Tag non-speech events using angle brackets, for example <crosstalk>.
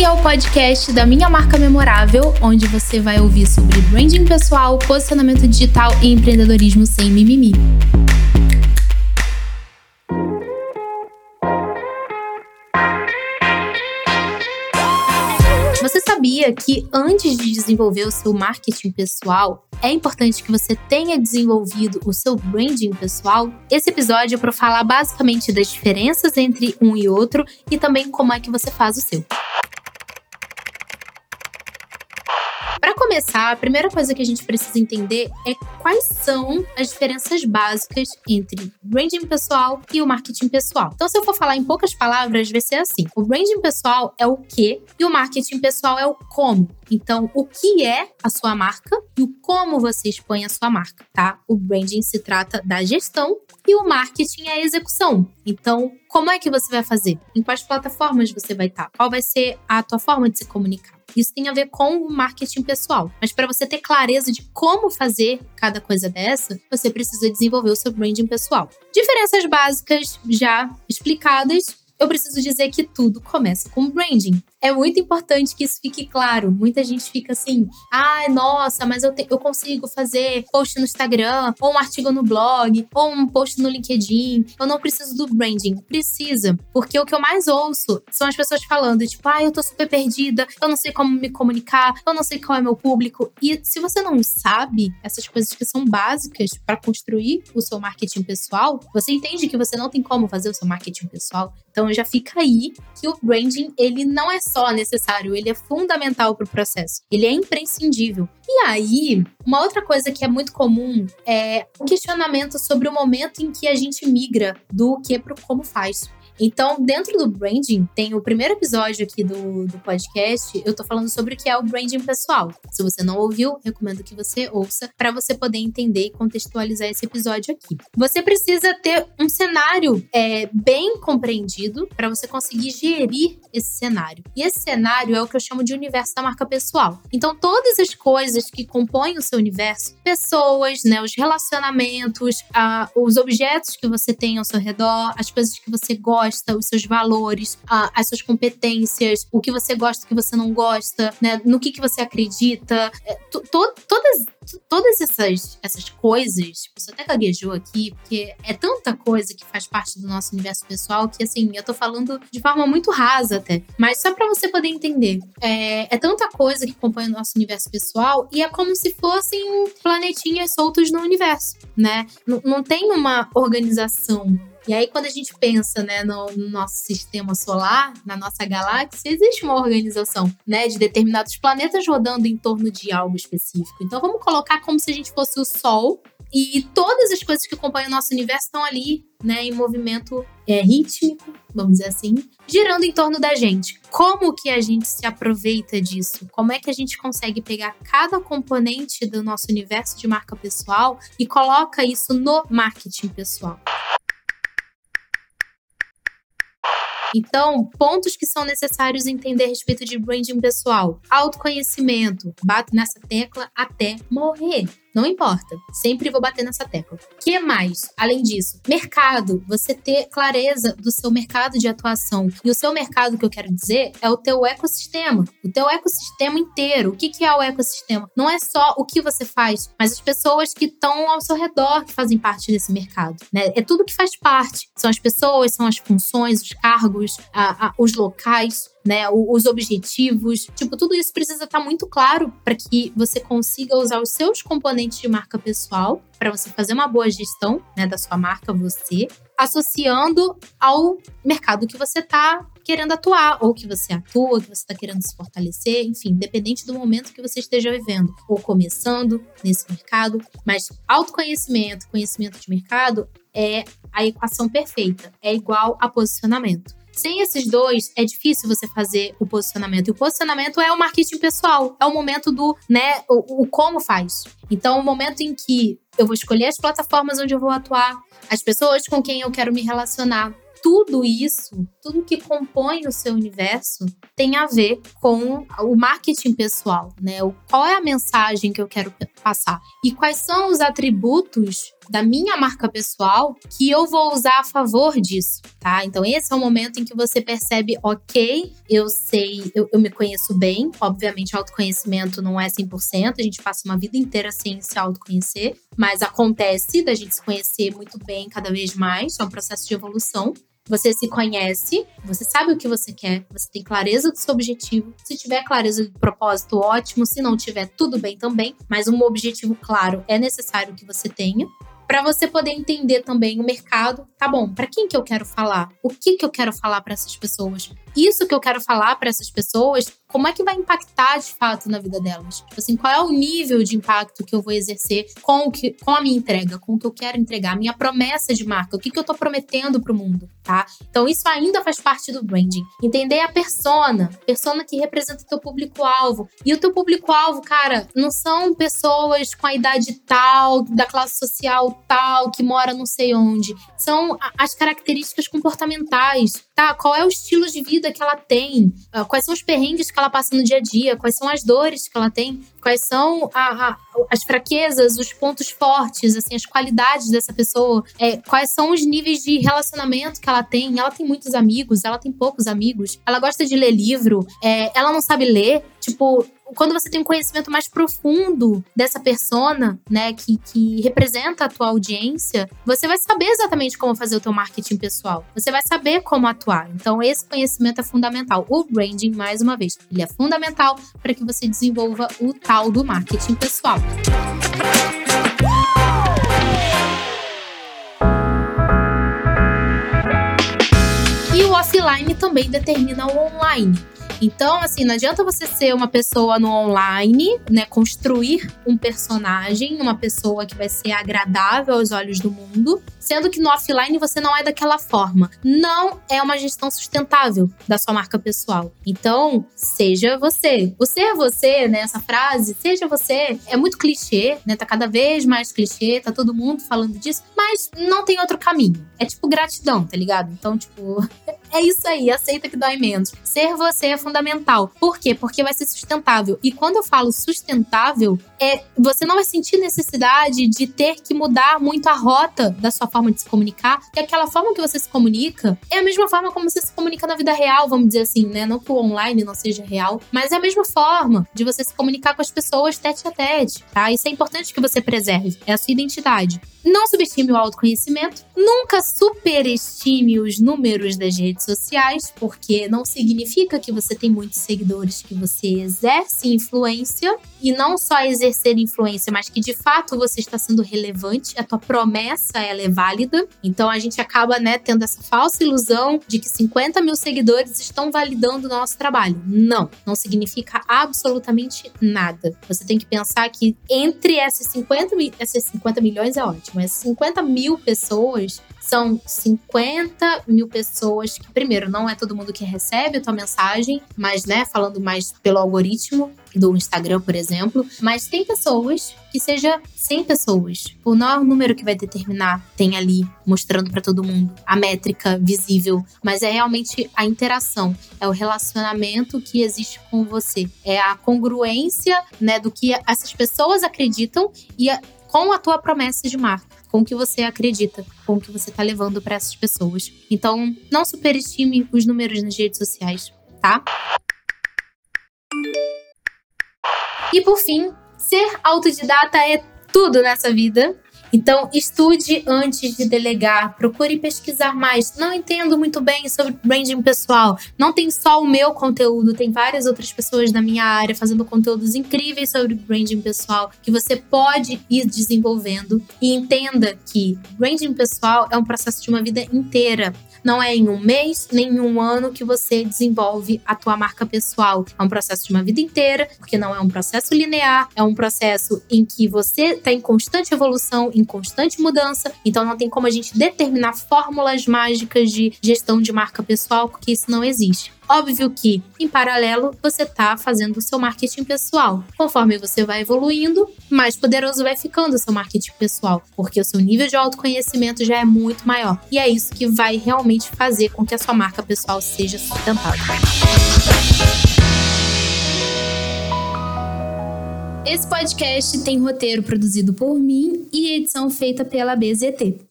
Esse é o podcast da Minha Marca Memorável, onde você vai ouvir sobre branding pessoal, posicionamento digital e empreendedorismo sem mimimi. Você sabia que antes de desenvolver o seu marketing pessoal, é importante que você tenha desenvolvido o seu branding pessoal? Esse episódio é para falar basicamente das diferenças entre um e outro e também como é que você faz o seu. Para começar, a primeira coisa que a gente precisa entender é quais são as diferenças básicas entre branding pessoal e o marketing pessoal. Então, se eu for falar em poucas palavras, vai ser assim: o branding pessoal é o que e o marketing pessoal é o como. Então, o que é a sua marca e o como você expõe a sua marca, tá? O branding se trata da gestão e o marketing é a execução. Então, como é que você vai fazer? Em quais plataformas você vai estar? Qual vai ser a tua forma de se comunicar? Isso tem a ver com o marketing pessoal. Mas para você ter clareza de como fazer cada coisa dessa, você precisa desenvolver o seu branding pessoal. Diferenças básicas já explicadas, eu preciso dizer que tudo começa com branding é muito importante que isso fique claro. Muita gente fica assim, ai, ah, nossa, mas eu, te, eu consigo fazer post no Instagram, ou um artigo no blog, ou um post no LinkedIn. Eu não preciso do branding. Precisa. Porque o que eu mais ouço são as pessoas falando, tipo, ai, ah, eu tô super perdida, eu não sei como me comunicar, eu não sei qual é meu público. E se você não sabe essas coisas que são básicas para construir o seu marketing pessoal, você entende que você não tem como fazer o seu marketing pessoal. Então já fica aí que o branding, ele não é só necessário, ele é fundamental para o processo. Ele é imprescindível. E aí, uma outra coisa que é muito comum é o questionamento sobre o momento em que a gente migra do que para o como faz. Então, dentro do branding, tem o primeiro episódio aqui do, do podcast, eu tô falando sobre o que é o branding pessoal. Se você não ouviu, recomendo que você ouça para você poder entender e contextualizar esse episódio aqui. Você precisa ter um cenário é, bem compreendido para você conseguir gerir esse cenário. E esse cenário é o que eu chamo de universo da marca pessoal. Então, todas as coisas que compõem o seu universo, pessoas, né, os relacionamentos, a, os objetos que você tem ao seu redor, as coisas que você gosta, gosta, os seus valores, a, as suas competências, o que você gosta, o que você não gosta, né? No que, que você acredita. É, to, todas, todas essas, essas coisas, você até gaguejou aqui, porque é tanta coisa que faz parte do nosso universo pessoal que, assim, eu tô falando de forma muito rasa até. Mas só para você poder entender. É, é tanta coisa que compõe o nosso universo pessoal e é como se fossem planetinhas soltos no universo, né? N não tem uma organização e aí, quando a gente pensa né, no, no, nosso sistema solar, na nossa galáxia, existe uma organização né, de determinados planetas rodando em torno de algo específico. Então, vamos colocar como se a gente fosse o Sol e todas as coisas que acompanham o nosso universo estão ali, né, em movimento é, rítmico, vamos dizer assim, girando em torno da gente. Como que a gente se aproveita disso? Como é que a gente consegue pegar cada componente do nosso universo de marca pessoal e coloca isso no marketing pessoal? Então, pontos que são necessários entender a respeito de branding pessoal: autoconhecimento. Bato nessa tecla até morrer. Não importa. Sempre vou bater nessa tecla. Que mais? Além disso, mercado. Você ter clareza do seu mercado de atuação. E o seu mercado, que eu quero dizer, é o teu ecossistema. O teu ecossistema inteiro. O que, que é o ecossistema? Não é só o que você faz, mas as pessoas que estão ao seu redor que fazem parte desse mercado. Né? É tudo que faz parte. São as pessoas, são as funções, os cargos, a, a, os locais né, os objetivos, tipo, tudo isso precisa estar tá muito claro para que você consiga usar os seus componentes de marca pessoal para você fazer uma boa gestão, né, da sua marca você, associando ao mercado que você está querendo atuar, ou que você atua, que você está querendo se fortalecer, enfim, independente do momento que você esteja vivendo, ou começando nesse mercado, mas autoconhecimento, conhecimento de mercado é a equação perfeita, é igual a posicionamento. Sem esses dois, é difícil você fazer o posicionamento. E o posicionamento é o marketing pessoal, é o momento do, né, o, o como faz. Então, o momento em que eu vou escolher as plataformas onde eu vou atuar, as pessoas com quem eu quero me relacionar, tudo isso, tudo que compõe o seu universo, tem a ver com o marketing pessoal, né? O, qual é a mensagem que eu quero passar? E quais são os atributos da minha marca pessoal que eu vou usar a favor disso, tá? Então, esse é o momento em que você percebe, ok, eu sei, eu, eu me conheço bem. Obviamente, autoconhecimento não é 100%, a gente passa uma vida inteira sem se autoconhecer, mas acontece da gente se conhecer muito bem cada vez mais, é um processo de evolução. Você se conhece, você sabe o que você quer, você tem clareza do seu objetivo. Se tiver clareza do propósito, ótimo. Se não tiver, tudo bem também. Mas um objetivo claro é necessário que você tenha para você poder entender também o mercado. Tá bom, para quem que eu quero falar? O que que eu quero falar para essas pessoas? Isso que eu quero falar para essas pessoas como é que vai impactar de fato na vida delas? Tipo assim, qual é o nível de impacto que eu vou exercer com, o que, com a minha entrega, com o que eu quero entregar, minha promessa de marca, o que, que eu tô prometendo pro mundo, tá? Então, isso ainda faz parte do branding. Entender a persona, persona que representa o teu público-alvo. E o teu público-alvo, cara, não são pessoas com a idade tal, da classe social tal, que mora não sei onde. São as características comportamentais, tá? Qual é o estilo de vida que ela tem? Ah, quais são os perrengues que ela passa no dia a dia? Quais são as dores que ela tem? Quais são a, a, as fraquezas, os pontos fortes, assim, as qualidades dessa pessoa? É, quais são os níveis de relacionamento que ela tem? Ela tem muitos amigos? Ela tem poucos amigos? Ela gosta de ler livro? É, ela não sabe ler? Tipo, quando você tem um conhecimento mais profundo dessa persona, né, que, que representa a tua audiência, você vai saber exatamente como fazer o teu marketing pessoal. Você vai saber como atuar. Então, esse conhecimento é fundamental. O branding, mais uma vez, ele é fundamental para que você desenvolva o tal do marketing pessoal. E o offline também determina o online. Então, assim, não adianta você ser uma pessoa no online, né? Construir um personagem, uma pessoa que vai ser agradável aos olhos do mundo, sendo que no offline você não é daquela forma. Não é uma gestão sustentável da sua marca pessoal. Então, seja você. O ser você, né? Essa frase, seja você, é muito clichê, né? Tá cada vez mais clichê, tá todo mundo falando disso, mas não tem outro caminho. É tipo gratidão, tá ligado? Então, tipo, <laughs> é isso aí, aceita que dói menos. Ser você é fundamental. Por quê? Porque vai ser sustentável. E quando eu falo sustentável, é você não vai sentir necessidade de ter que mudar muito a rota da sua forma de se comunicar, porque aquela forma que você se comunica é a mesma forma como você se comunica na vida real, vamos dizer assim, né? Não que o online não seja real, mas é a mesma forma de você se comunicar com as pessoas tete a tete, tá? Isso é importante que você preserve, é a sua identidade. Não subestime o autoconhecimento, nunca superestime os números das redes sociais, porque não significa que você tem muitos seguidores que você exerce influência e não só exercer influência, mas que de fato você está sendo relevante, a tua promessa ela é válida. Então a gente acaba né, tendo essa falsa ilusão de que 50 mil seguidores estão validando o nosso trabalho. Não, não significa absolutamente nada. Você tem que pensar que entre esses 50, esses 50 milhões é ótimo mas 50 mil pessoas são 50 mil pessoas que, primeiro, não é todo mundo que recebe a tua mensagem, mas, né, falando mais pelo algoritmo do Instagram, por exemplo, mas tem pessoas que seja 100 pessoas. O não é o número que vai determinar, tem ali mostrando para todo mundo a métrica visível, mas é realmente a interação, é o relacionamento que existe com você, é a congruência, né, do que essas pessoas acreditam e com a tua promessa de marca, com o que você acredita, com o que você está levando para essas pessoas. Então, não superestime os números nas redes sociais, tá? E por fim, ser autodidata é tudo nessa vida. Então, estude antes de delegar, procure pesquisar mais. Não entendo muito bem sobre branding pessoal. Não tem só o meu conteúdo, tem várias outras pessoas da minha área fazendo conteúdos incríveis sobre branding pessoal que você pode ir desenvolvendo. E entenda que branding pessoal é um processo de uma vida inteira. Não é em um mês, nem em um ano que você desenvolve a tua marca pessoal. É um processo de uma vida inteira, porque não é um processo linear, é um processo em que você está em constante evolução, em constante mudança. Então não tem como a gente determinar fórmulas mágicas de gestão de marca pessoal, porque isso não existe. Óbvio que, em paralelo, você está fazendo o seu marketing pessoal. Conforme você vai evoluindo, mais poderoso vai ficando o seu marketing pessoal, porque o seu nível de autoconhecimento já é muito maior. E é isso que vai realmente fazer com que a sua marca pessoal seja sustentável. Esse podcast tem roteiro produzido por mim e edição feita pela BZT.